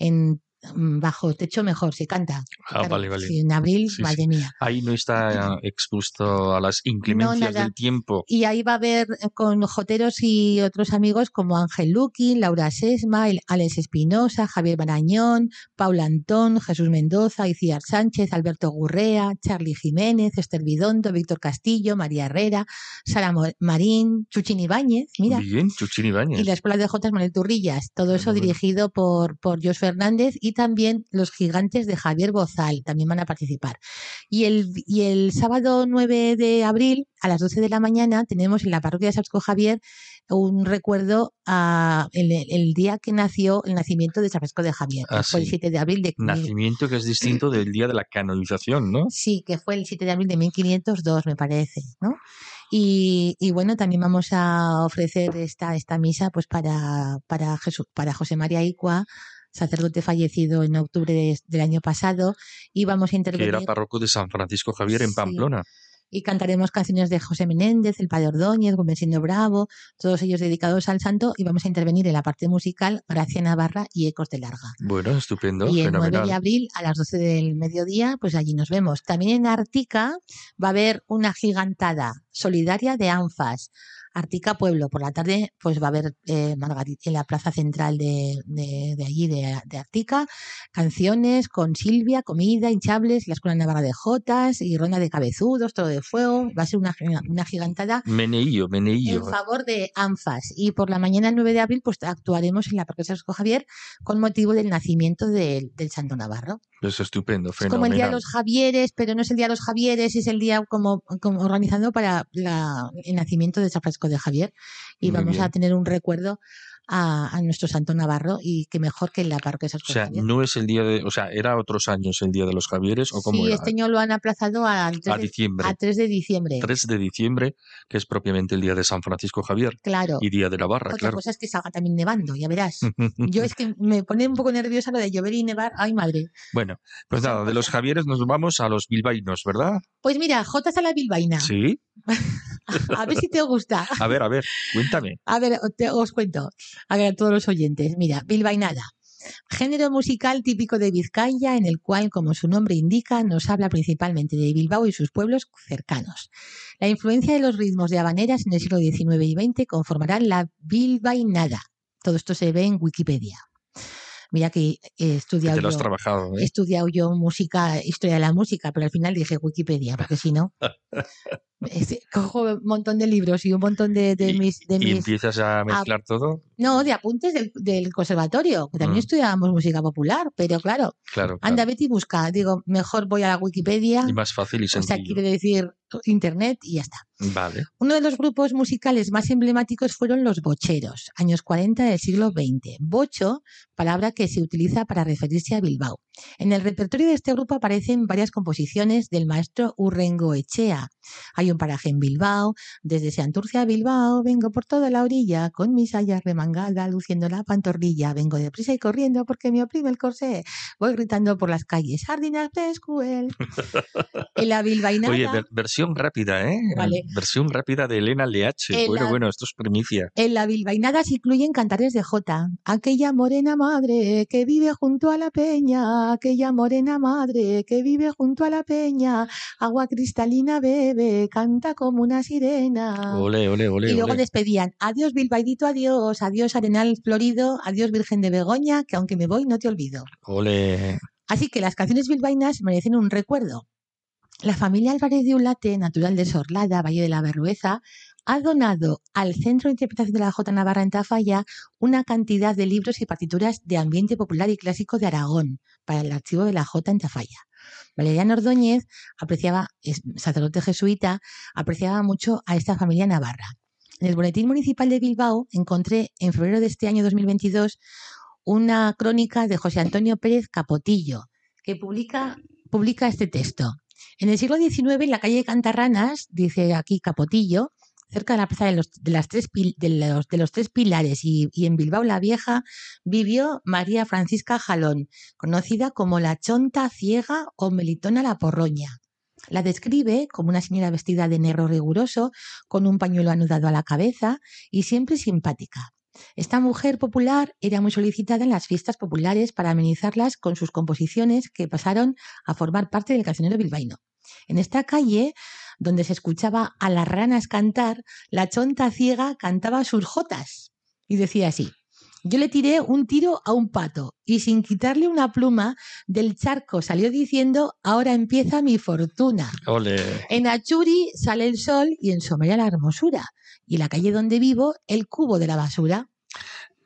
En bajo techo mejor, se canta. Ah, vale, vale. Sí, en abril, Sí, sí. madre mía. Ahí no está expuesto a las inclemencias del tiempo. Y ahí va a haber eh, con joteros y otros amigos como Ángel Luqui, Laura Sesma, Alex Espinosa, Javier Barañón, Paula Antón, Jesús Mendoza, Iciar Sánchez, Alberto Gurrea, Charlie Jiménez, Esther Bidondo, Víctor Castillo, María Herrera, Sara Marín, Chuchín Ibáñez, mira. Bien, Chuchín Ibáñez. Y la Escuela de Jotas Manuel Turrillas, todo eso bueno. dirigido por, por Jos Fernández y también los gigantes de Javier Bozal también van a participar. Y el, y el sábado 9 de abril a las 12 de la mañana tenemos en la parroquia de Francisco Javier un recuerdo a el, el día que nació el nacimiento de San Francisco de Javier, que Ah, fue el sí. 7 de abril de Nacimiento que es distinto del día de la canonización, ¿no? Sí, que fue el 7 de abril de 1502, me parece, ¿no? Y, y bueno, también vamos a ofrecer esta, esta misa pues para, para, Jesús, para José María Icua, sacerdote fallecido en octubre de- del año pasado, y vamos a Que intervenir era párroco de San Francisco Javier en Sí. Pamplona. y cantaremos canciones de José Menéndez, el Padre Ordóñez, Rubensino Bravo, todos ellos dedicados al santo, y vamos a intervenir en la parte musical Gracia Navarra y Ecos de Larga. Bueno, estupendo, Y el 9 fenomenal. de abril a las 12 del mediodía, pues allí nos vemos. También en Artica va a haber una gigantada solidaria de ANFAS. Artica Pueblo, por la tarde, pues va a haber eh, Margarit- en la plaza central de, de- de allí, de, de Artica, canciones con Silvia, comida, hinchables, la Escuela Navarra de Jotas y ronda de cabezudos, todo de fuego. Va a ser una, una gigantada Meneillo, en meneillo. favor de ANFAS. Y por la mañana, el 9 de abril, pues actuaremos en la Francisco Javier con motivo del nacimiento del- del Santo Navarro. Es estupendo, Es como el Día de fenomenal. los Javieres, pero no es el Día de los Javieres, es el día como, como organizando para la- el nacimiento de San Francisco de Javier. Y Muy vamos a tener un recuerdo a, a nuestro Santo Navarro y que mejor que en la parroquia de San O sea, no es el día de, o sea, era otros años el día de los Javieres o cómo Sí, era? este año lo han aplazado al 3 a de, diciembre. a 3 de diciembre. 3 de diciembre, que es propiamente el día de San Francisco Javier Claro. y día de Navarra, Otra claro. cosa es que salga también nevando, ya verás. Yo es que me pone un poco nerviosa lo de llover y nevar. Ay, madre. Bueno, pues nada, de los Javieres nos vamos a los bilbaínos, ¿verdad? Pues mira, Jotas a la bilbaína. Sí. A ver si te gusta. A ver, a ver, cuéntame. A ver, te- os cuento. A ver, a todos los oyentes. Mira, bilbainada. Género musical típico de Vizcaya, en el cual, como su nombre indica, nos habla principalmente de Bilbao y sus pueblos cercanos. La influencia de los ritmos de habaneras en el siglo XIX y XX conformarán la bilbainada. Todo esto se ve en Wikipedia. Mira que he estudiado Que te lo has yo- trabajado, he ¿eh? estudiado yo música, historia de la música, pero al final dije Wikipedia, porque si no, cojo un montón de libros y un montón de, de Y- mis, de Y mis empiezas a mezclar todo. no, de apuntes del, del conservatorio, que también Mm. estudiábamos música popular, pero claro, Claro. anda, claro. vete y busca. Digo, mejor voy a la Wikipedia, Y más fácil y o sea, sencillo. quiere decir internet y ya está. Vale. Uno de los grupos musicales más emblemáticos fueron los bocheros, años 40 del siglo XX. Bocho, palabra que se utiliza para referirse a Bilbao. En el repertorio de este grupo aparecen varias composiciones del maestro Urrengo Echea. Hay un paraje en Bilbao, desde Santurce a Bilbao, vengo por toda la orilla, con mis sayas remangada, luciendo la pantorrilla, vengo deprisa y corriendo porque me oprime el corsé, voy gritando por las calles, Sardinas Pescuel. En la bilbainada... Oye, ver- versión rápida, ¿eh? Vale. Versión rápida de Elena LH. En Bueno, la- bueno, esto es primicia. En la bilbainada se incluyen cantares de Jota. Aquella morena madre que vive junto a la peña, aquella morena madre que vive junto a la peña, agua cristalina bebe, canta como una sirena. Ole, ole, ole. Y luego despedían, adiós Bilbaidito, adiós, adiós Arenal Florido, adiós Virgen de Begoña, que aunque me voy no te olvido. Ole. Así que las canciones bilbaínas merecen un recuerdo. La familia Álvarez de Ulate, natural de Sorlada, Valle de la Berrueza, ha donado al Centro de Interpretación de la Jota Navarra en Tafalla una cantidad de libros y partituras de ambiente popular y clásico de Aragón para el archivo de la Jota en Tafalla. Valeriano Ordóñez apreciaba, sacerdote jesuita, apreciaba mucho a esta familia navarra. En el Boletín Municipal de Bilbao encontré en febrero de este año 2022 una crónica de José Antonio Pérez Capotillo, que publica, publica este texto. En el siglo XIX, en la calle de Cantarranas, dice aquí Capotillo, cerca de la plaza de los, de tres, los, de los tres pilares y, y en Bilbao la Vieja, vivió María Francisca Jalón, conocida como la Chonta Ciega o Melitona la Porroña. La describe como una señora vestida de negro riguroso, con un pañuelo anudado a la cabeza y siempre simpática. Esta mujer popular era muy solicitada en las fiestas populares para amenizarlas con sus composiciones que pasaron a formar parte del cancionero bilbaíno. En esta calle, donde se escuchaba a las ranas cantar, la chonta ciega cantaba sus jotas y decía así. Yo le tiré un tiro a un pato y sin quitarle una pluma del charco salió diciendo ahora empieza mi fortuna. En Achuri sale el sol y en Somería la hermosura. Y la calle donde vivo, el cubo de la basura.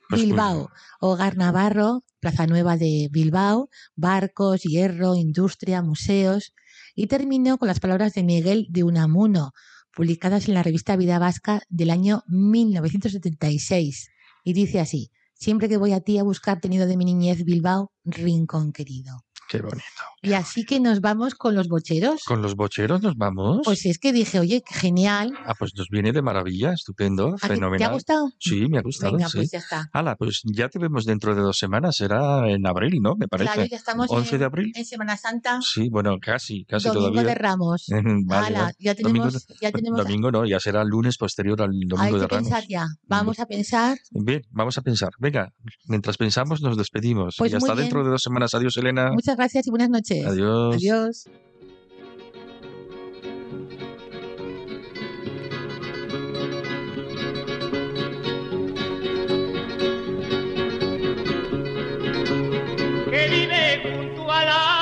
Pues Bilbao. Hogar Navarro, Plaza Nueva de Bilbao, barcos, hierro, industria, museos. Y termino con las palabras de Miguel de Unamuno, publicadas en la revista Vida Vasca del año 1976. Y dice así, siempre que voy a ti a buscar tenido de mi niñez Bilbao, rincón querido. Qué bonito. Y así que nos vamos con los bocheros. ¿Con los bocheros nos vamos? Pues es que dije, oye, qué genial. Ah, pues nos viene de maravilla, estupendo, ¿A ti fenomenal. ¿Te ha gustado? Sí, me ha gustado, Venga, sí. pues ya está. Hala, pues ya te vemos dentro de dos semanas, será en abril, ¿no? Me parece. Claro, ya estamos 11 en, de abril. en Semana Santa, Sí, bueno, casi, casi Domingo todavía. de Ramos. Vale, ya Domingo tenemos, ya tenemos Domingo no, ya será el lunes posterior al hay domingo que de Ramos. pensar ya. Vamos a pensar. Bien, vamos a pensar. Venga, mientras pensamos nos despedimos. Pues y hasta bien. dentro de dos semanas. Adiós, Elena. Muchas gracias y buenas noches. Adiós. Adiós. que vive junto a la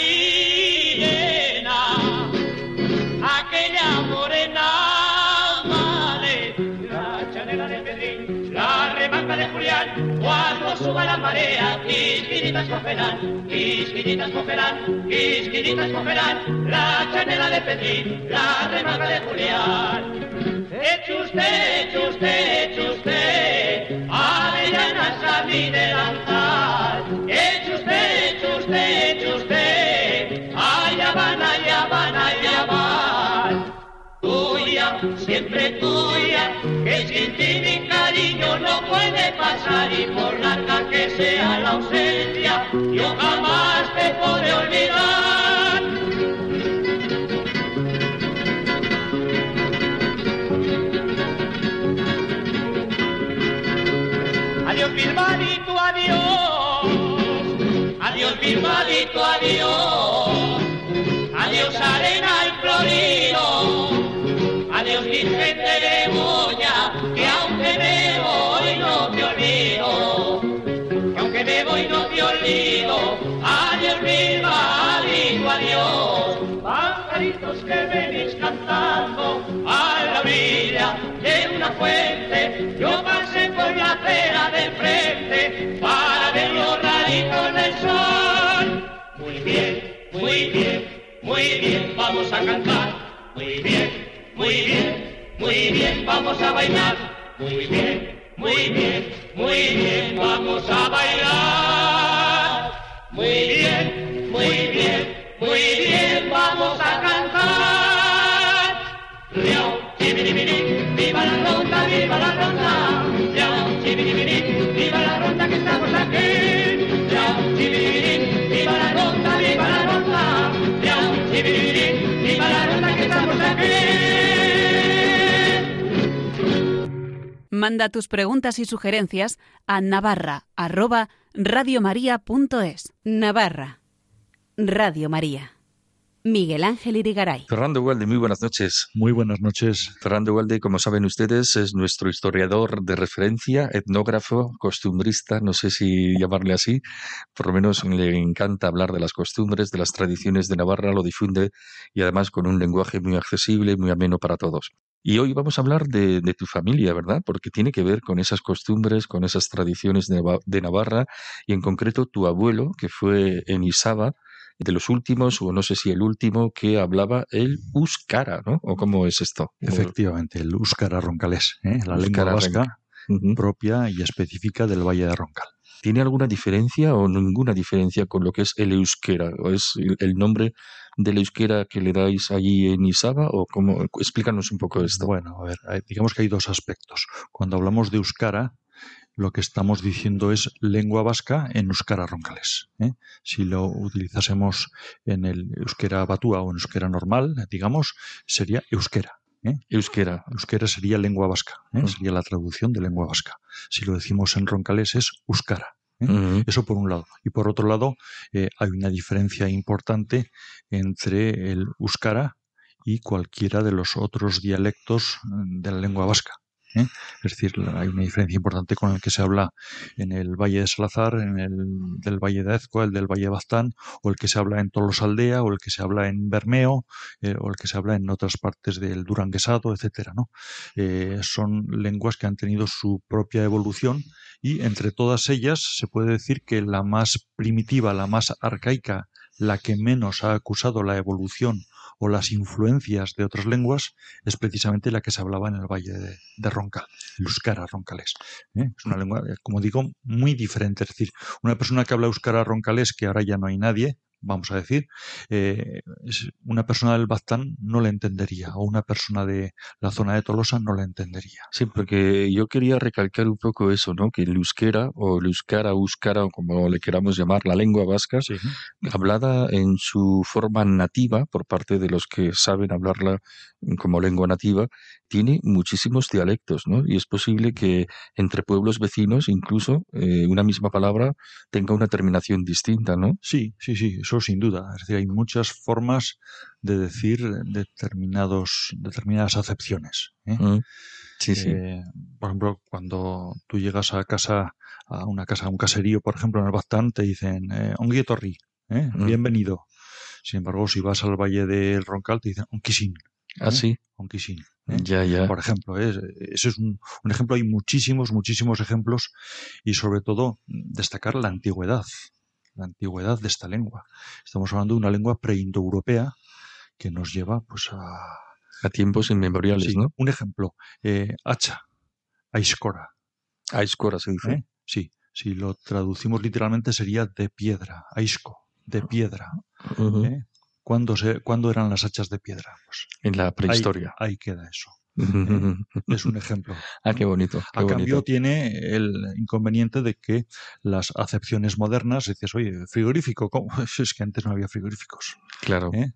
sirena aquella morena madre, la chanela de Pedrín, la remanga de Julián, cuando suba la marea, quisquinitas cogerán, quisquinitas cogerán, quisquinitas cogerán, la chanela de Pedrín, la remanga de Julián. Eche usted, eche usted, eche usted, avellanas a mi sin mi cariño no puede pasar y por larga que sea la ausencia, yo jamás te podré olvidar. Adiós, Bilbarito, adiós. Adiós, Bilbarito, adiós. Adiós, arena y florido. Adiós, Vicente de Moya, me voy no te olvido. Adiós, Bilbarito, adiós. Pajaritos que venís cantando a la orilla de una fuente. Yo pasé por la acera del frente para ver los raditos del sol. Muy bien, muy bien, muy bien, vamos a cantar. Muy bien, muy bien, muy bien, vamos a bailar. Muy bien, muy bien, muy bien, vamos a bailar. Muy bien, muy bien, muy bien, vamos a cantar. Manda tus preguntas y sugerencias a navarra@radiomaria.es. Navarra. Radio María. Miguel Ángel Irigaray. Fernando Walde, muy buenas noches. Muy buenas noches. Fernando Walde, como saben ustedes, es nuestro historiador de referencia, etnógrafo, costumbrista, no sé si llamarle así, por lo menos le encanta hablar de las costumbres, de las tradiciones de Navarra, lo difunde y además con un lenguaje muy accesible, muy ameno para todos. Y hoy vamos a hablar de, de tu familia, ¿verdad? Porque tiene que ver con esas costumbres, con esas tradiciones de, Nava- de Navarra y en concreto tu abuelo, que fue en Isaba, de los últimos, o no sé si el último, que hablaba el Euskara, ¿no? ¿O cómo es esto? Efectivamente, el Úscara roncalés, ¿eh? la lengua Euskara vasca propia y específica del Valle de Roncal. ¿Tiene alguna diferencia o ninguna diferencia con lo que es el euskera? ¿O es el- el nombre del euskera que le dais allí en Isaba? ¿O cómo? Explícanos un poco esto. Bueno, a ver, digamos que hay dos aspectos. Cuando hablamos de Euskara, lo que estamos diciendo es lengua vasca en Euskara roncalés. ¿eh? Si lo utilizásemos en el Euskera batúa o en Euskera normal, digamos, sería Euskera. ¿eh? Euskera. Euskera sería lengua vasca, ¿eh? Mm. sería la traducción de lengua vasca. Si lo decimos en roncalés es Euskara. ¿Eh? Eso por un lado. Y por otro lado, eh, hay una diferencia importante entre el euskara y cualquiera de los otros dialectos mm, de la lengua vasca. ¿eh? Es decir, hay una diferencia importante con el que se habla en el Valle de Salazar, en el del Valle de Ezcoa, el del Valle de Baztán, o el que se habla en Tolosaldea, o el que se habla en Bermeo, eh, o el que se habla en otras partes del Duranguesado, etcétera, ¿no? Eh, son lenguas que han tenido su propia evolución y entre todas ellas se puede decir que la más primitiva, la más arcaica, la que menos ha acusado la evolución o las influencias de otras lenguas es precisamente la que se hablaba en el Valle de, de Roncal, euskara roncalés. ¿eh? Es una lengua, como digo, muy diferente. Es decir, una persona que habla euskara roncalés, que ahora ya no hay nadie, vamos a decir, eh, una persona del Baztán no le entendería, o una persona de la zona de Tolosa no le entendería. Sí, porque yo quería recalcar un poco eso, ¿no? Que el euskera o el euskara, euskara, o como le queramos llamar, la lengua vasca, Sí. hablada en su forma nativa por parte de los que saben hablarla como lengua nativa, tiene muchísimos dialectos, ¿no? Y es posible que entre pueblos vecinos incluso eh, una misma palabra tenga una terminación distinta, ¿no? Sí, sí, sí, eso sin duda. Es decir, hay muchas formas de decir determinados, determinadas acepciones. ¿eh? Mm. Sí, sí. Eh, por ejemplo, cuando tú llegas a casa, a una casa, a un caserío, por ejemplo, en el Baztán, te dicen, eh, "Ongi etorri", ¿eh? Mm. bienvenido. Sin embargo, si vas al Valle del Roncal, te dicen Onkisin. Ah, sí. Onkisin. ¿eh? Ya, ya. Por ejemplo, ¿eh? ese es un, un ejemplo, hay muchísimos, muchísimos ejemplos y sobre todo destacar la antigüedad, la antigüedad de esta lengua. Estamos hablando de una lengua preindoeuropea que nos lleva pues a... A tiempos inmemoriales, Sí, ¿no? Un ejemplo, eh, hacha, aiskora. Aiskora se dice. ¿eh? Sí, si lo traducimos literalmente sería de piedra, aisco, de piedra. Ujú. ¿eh? ¿Cuándo, se, ¿Cuándo eran las hachas de piedra? Pues En la ahí- prehistoria. ahí queda eso. Es un ejemplo. ah, qué bonito. Qué a bonito. cambio tiene el inconveniente de que las acepciones modernas, dices, oye, frigorífico, ¿cómo? Es que antes no había frigoríficos. Claro. ¿eh?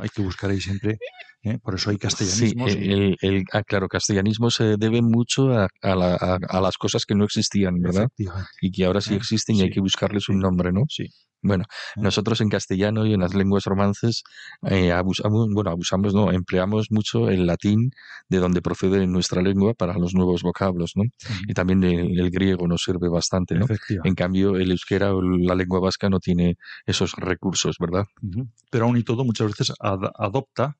Hay que buscar ahí siempre, ¿eh? por eso hay Sí, castellanismos. y- el, el- ah, claro, castellanismo se debe mucho a, a la- a- a las cosas que no existían, ¿verdad? Y que ahora sí Eh, existen y hay sí, que buscarles un sí, nombre, ¿no? Sí. Bueno, nosotros en castellano y en las lenguas romances abusamos, bueno, abusamos, no, empleamos mucho el latín de donde procede nuestra lengua para los nuevos vocablos, ¿no? Y también el, el griego nos sirve bastante, ¿no? En cambio, el euskera o la lengua vasca no tiene esos recursos, ¿verdad? Pero aún y todo, muchas veces ad- adopta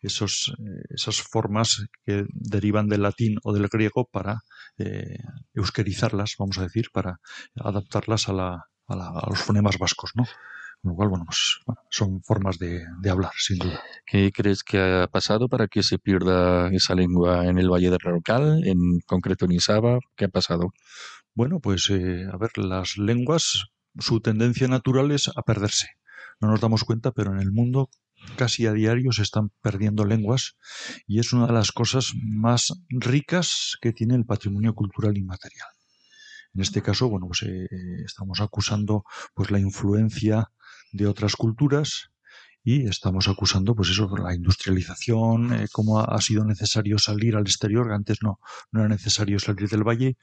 esos, eh, esas formas que derivan del latín o del griego para eh, euskerizarlas, vamos a decir, para adaptarlas a, la, a, la- a los fonemas vascos, ¿no? Con lo cual, bueno, pues bueno, son formas de, de hablar, sin duda. ¿Qué crees que ha pasado para que se pierda esa lengua en el Valle del Roncal, en concreto en Isaba? ¿Qué ha pasado? Bueno, pues eh, a ver, las lenguas, su tendencia natural es a perderse. No nos damos cuenta, pero en el mundo casi a diario se están perdiendo lenguas y es una de las cosas más ricas que tiene el patrimonio cultural inmaterial. En este caso, bueno, pues eh, estamos acusando pues la influencia de otras culturas y estamos acusando pues eso la industrialización eh, cómo ha, sido necesario salir al exterior antes no no era necesario salir del valle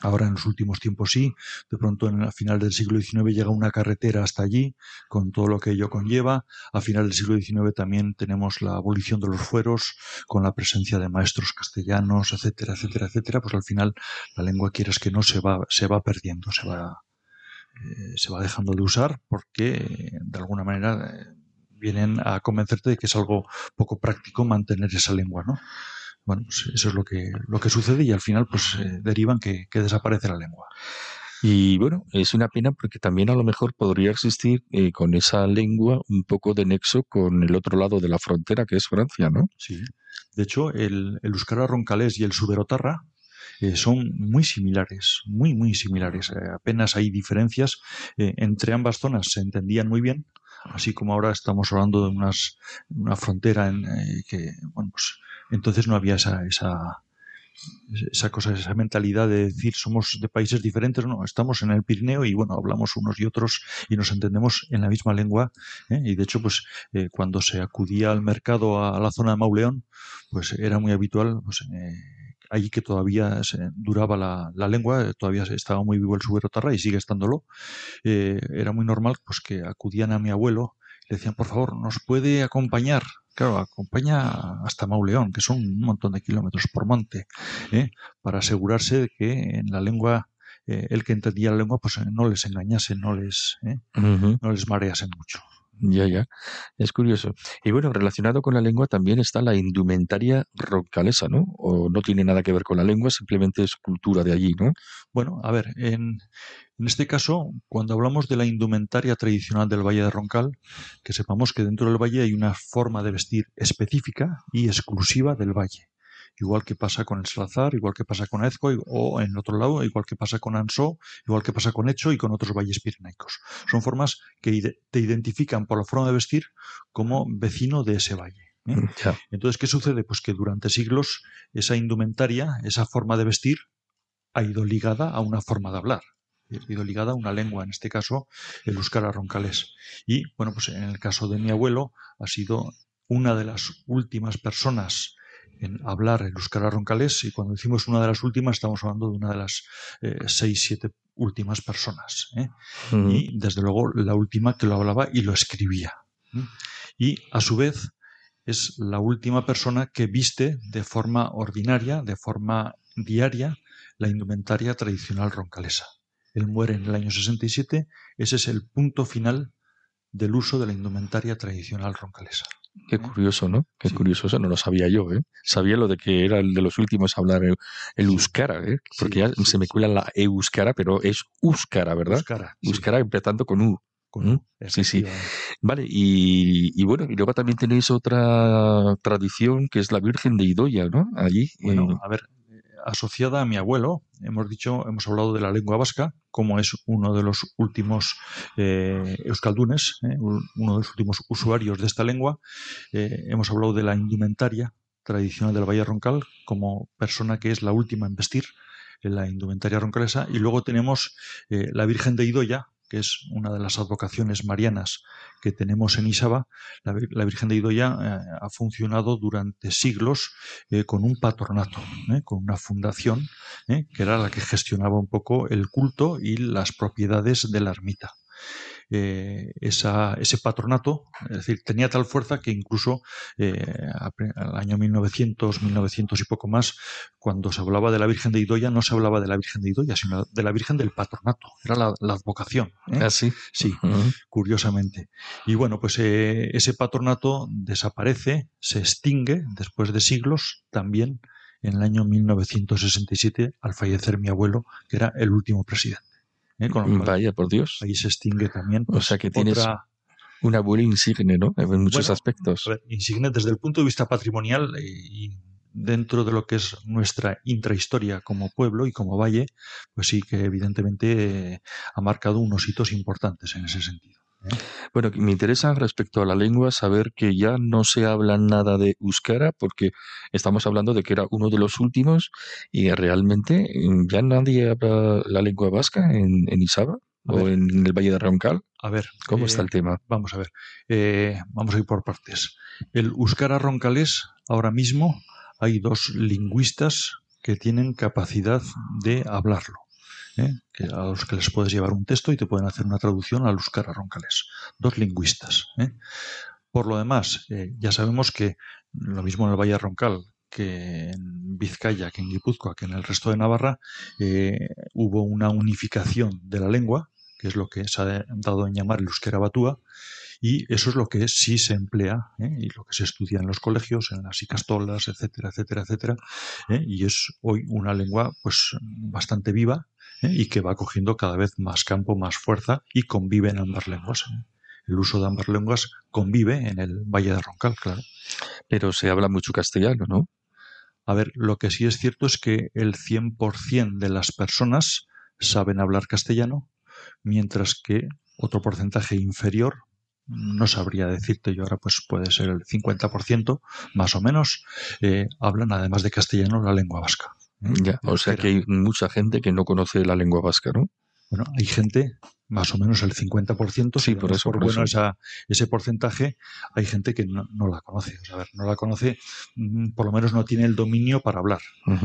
Ahora en los últimos tiempos sí, de pronto en el final del siglo XIX llega una carretera hasta allí, con todo lo que ello conlleva. A final del siglo XIX también tenemos la abolición de los fueros, con la presencia de maestros castellanos, etcétera, etcétera, etcétera. Pues al final la lengua, quieras que no, se va, se va perdiendo, se va, eh, se va dejando de usar porque de alguna manera eh, vienen a convencerte de que es algo poco práctico mantener esa lengua, ¿no? Bueno, pues eso es lo que, lo que sucede y al final pues eh, derivan que, que desaparece la lengua. Y bueno, es una pena porque también a lo mejor podría existir con esa lengua un poco de nexo con el otro lado de la frontera, que es Francia, ¿no? Sí. De hecho, el, el euskara roncalés y el suberotarra eh, son muy similares, muy, muy similares. Eh, apenas hay diferencias. Eh, entre ambas zonas se entendían muy bien, así como ahora estamos hablando de unas, una frontera en que, bueno, pues entonces no había esa, esa, esa cosa, esa mentalidad de decir somos de países diferentes, no, estamos en el Pirineo y bueno, hablamos unos y otros y nos entendemos en la misma lengua. ¿eh? Y de hecho, pues eh, cuando se acudía al mercado a, a la zona de Mauleón, pues era muy habitual, pues eh, allí que todavía se duraba la, la lengua, eh, todavía estaba muy vivo el suberotarra y sigue estándolo, eh, era muy normal pues que acudían a mi abuelo y le decían, por favor, ¿nos puede acompañar? Claro, acompaña hasta Mauleón, que son un montón de kilómetros por monte, ¿eh? para asegurarse de que en la lengua, eh, el que entendía la lengua, pues no les engañase, no les, ¿eh? No les mareasen mucho. Ya, ya. Es curioso. Y bueno, relacionado con la lengua también está la indumentaria roncalesa, ¿no? O no tiene nada que ver con la lengua, simplemente es cultura de allí, ¿no? Bueno, a ver, en, en este caso, cuando hablamos de la indumentaria tradicional del Valle de Roncal, que sepamos que dentro del valle hay una forma de vestir específica y exclusiva del valle. Igual que pasa con el Salazar, igual que pasa con Ezco, o en otro lado, igual que pasa con Ansó, igual que pasa con Hecho y con otros valles pirenaicos. Son formas que te identifican por la forma de vestir como vecino de ese valle. ¿eh? Ya. Entonces, ¿qué sucede? Pues que durante siglos esa indumentaria, esa forma de vestir, ha ido ligada a una forma de hablar. Ha ido ligada a una lengua, en este caso el euskara roncalés. Y, bueno, pues en el caso de mi abuelo, ha sido una de las últimas personas en hablar el euskara roncalés. Y cuando decimos una de las últimas, estamos hablando de una de las eh, seis, siete últimas personas. ¿eh? Y desde luego la última que lo hablaba y lo escribía. ¿eh? Y a su vez es la última persona que viste de forma ordinaria, de forma diaria, la indumentaria tradicional roncalesa. Él muere en el año 67, ese es el punto final del uso de la indumentaria tradicional roncalesa. Qué curioso, ¿no? Qué Sí. curioso, eso no lo sabía yo, ¿eh? Sabía lo de que era el de los últimos a hablar el, el euskara, ¿eh? Porque Sí, ya sí, se me sí. cuela la euskara, pero es euskara, ¿verdad? Euskara, sí, Euskara empezando con U. con- ¿Mm? Sí, sí. efectivamente. Vale, y, y bueno, y luego también tenéis otra tradición que es la Virgen de Idoya, ¿no? Allí. Bueno, eh, a ver, asociada a mi abuelo, hemos dicho, hemos hablado de la lengua vasca, como es uno de los últimos eh, euskaldunes, eh, un- uno de los últimos usuarios de esta lengua. Eh, hemos hablado de la indumentaria tradicional del Valle Roncal como persona que es la última en vestir la indumentaria roncalesa. Y luego tenemos eh, la Virgen de Idoya, que es una de las advocaciones marianas que tenemos en Isaba, la, Vir- la Virgen de Idoya eh, ha funcionado durante siglos eh, con un patronato, eh, con una fundación que era la que gestionaba un poco el culto y las propiedades de la ermita. Eh, esa- ese patronato, es decir, tenía tal fuerza que incluso eh, al año 1900, 1900 y poco más, cuando se hablaba de la Virgen de Idoya, no se hablaba de la Virgen de Idoya, sino de la Virgen del patronato, era la, la advocación. ¿eh? Ah, sí. Curiosamente. Y bueno, pues ese patronato desaparece, se extingue después de siglos, también en el año 1967, al fallecer mi abuelo, que era el último presidente. ¿Eh? Con Vaya, por Dios. ahí se extingue también. O sea que tienes otra- un abuelo insigne, ¿no? En muchos Bueno, aspectos. ver, insigne desde el punto de vista patrimonial eh, y dentro de lo que es nuestra intrahistoria como pueblo y como valle, pues sí que evidentemente eh, ha marcado unos hitos importantes en ese sentido. Bueno, me interesa respecto a la lengua saber que ya no se habla nada de euskara porque estamos hablando de que era uno de los últimos y realmente mm, ya nadie habla la lengua vasca en, en Isaba A o ver. en el Valle de Roncal. A ver, ¿Cómo eh, está el tema? Vamos a ver, eh, vamos a ir por partes. El euskara roncalés, ahora mismo hay dos lingüistas que tienen capacidad de hablarlo. ¿Eh? que a los que les puedes llevar un texto y te pueden hacer una traducción al euskara roncalés. Dos lingüistas. ¿eh? Por lo demás, eh, ya sabemos que lo mismo en el Valle Roncal que en Vizcaya, que en Guipúzcoa, que en el resto de Navarra, hubo una unificación de la lengua, que es lo que se ha dado en llamar el euskera batúa, y eso es lo que sí se emplea y lo que se estudia en los colegios, en las icastolas, etcétera, etcétera, etcétera. Y es hoy una lengua pues bastante viva ¿eh? y que va cogiendo cada vez más campo, más fuerza y convive en ambas lenguas. ¿eh? El uso de ambas lenguas convive en el Valle de Roncal, claro. Pero se habla mucho castellano, ¿no? A ver, lo que sí es cierto es que el 100% de las personas saben hablar castellano, mientras que otro porcentaje inferior, no sabría decirte yo ahora, pues puede ser el 50% más o menos, eh, hablan además de castellano la lengua vasca. ¿Eh? Ya, o sea que hay mucha gente que no conoce la lengua vasca, ¿no? Bueno, hay gente, más o menos el 50%, Sí, si por eso, por bueno eso. esa- ese porcentaje, hay gente que no, no la conoce. O sea, a ver, no la conoce, mm, por lo menos no tiene el dominio para hablar.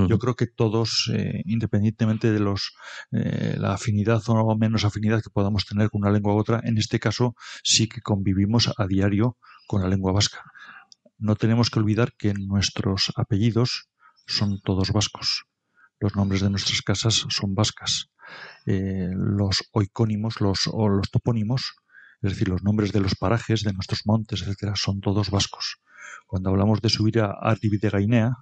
Yo creo que todos, eh, independientemente de los eh, la afinidad o menos afinidad que podamos tener con una lengua u otra, en este caso sí que convivimos a diario con la lengua vasca. No tenemos que olvidar que nuestros apellidos son todos vascos. Los nombres de nuestras casas son vascas. Eh, los oicónimos los, o los topónimos, es decir, los nombres de los parajes, de nuestros montes, etcétera, son todos vascos. Cuando hablamos de subir a Ardibi de Gainea,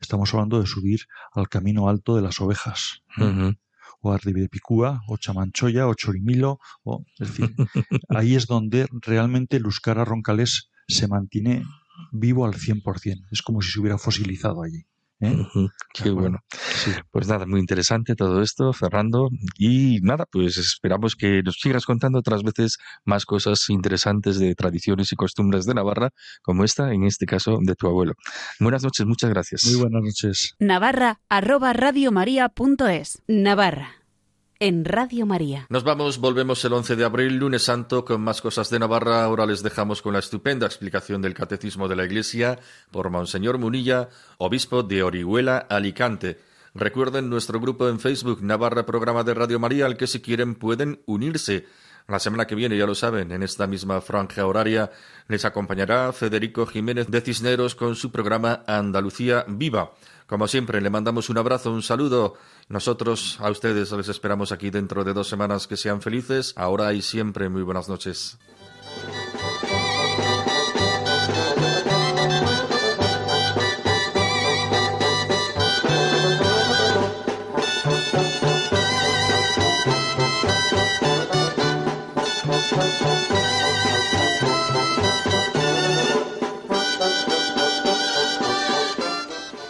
estamos hablando de subir al camino alto de las ovejas. Ujú. O Ardibi de Picúa, o Chamanchoya, o Chorimilo, o, es decir, ahí es donde realmente el euskara roncalés se mantiene vivo al 100%. Es como si se hubiera fosilizado allí. ¿Eh? Qué bueno. Sí. Pues nada, muy interesante todo esto, Fernando. Y nada, pues esperamos que nos sigas contando otras veces más cosas interesantes de tradiciones y costumbres de Navarra, como esta, en este caso, de tu abuelo. Buenas noches, muchas gracias. Muy buenas noches. Navarra arroba radiomaria.es. Navarra. En Radio María. Nos vamos, volvemos el 11 de abril, lunes santo, con más cosas de Navarra. Ahora les dejamos con la estupenda explicación del Catecismo de la Iglesia por Monseñor Munilla, obispo de Orihuela, Alicante. Recuerden nuestro grupo en Facebook, Navarra Programa de Radio María, al que si quieren pueden unirse. La semana que viene, ya lo saben, en esta misma franja horaria les acompañará Federico Jiménez de Cisneros con su programa Andalucía Viva. Como siempre, le mandamos un abrazo, un saludo. Nosotros a ustedes les esperamos aquí dentro de dos semanas que sean felices. Ahora y siempre, muy buenas noches.